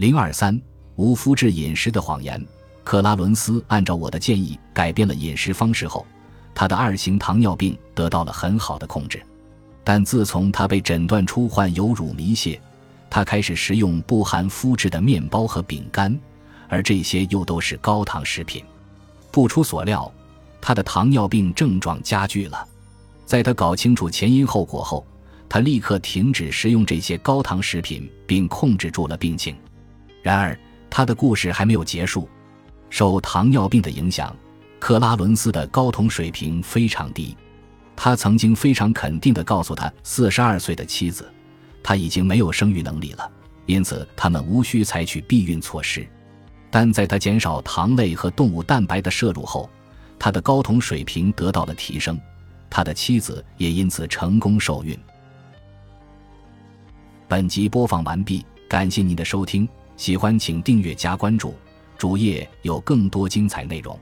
零二三无麸质饮食的谎言。克拉伦斯按照我的建议改变了饮食方式后，他的二型糖尿病得到了很好的控制。但自从他被诊断出患有乳糜泻，他开始食用不含麸质的面包和饼干，而这些又都是高糖食品。不出所料，他的糖尿病症状加剧了。在他搞清楚前因后果后，他立刻停止食用这些高糖食品，并控制住了病情。然而，他的故事还没有结束。受糖尿病的影响，克拉伦斯的睾酮水平非常低。他曾经非常肯定地告诉他四十二岁的妻子，他已经没有生育能力了，因此他们无需采取避孕措施。但在他减少糖类和动物蛋白的摄入后，他的睾酮水平得到了提升，他的妻子也因此成功受孕。本集播放完毕，感谢您的收听，喜欢请订阅加关注，主页有更多精彩内容。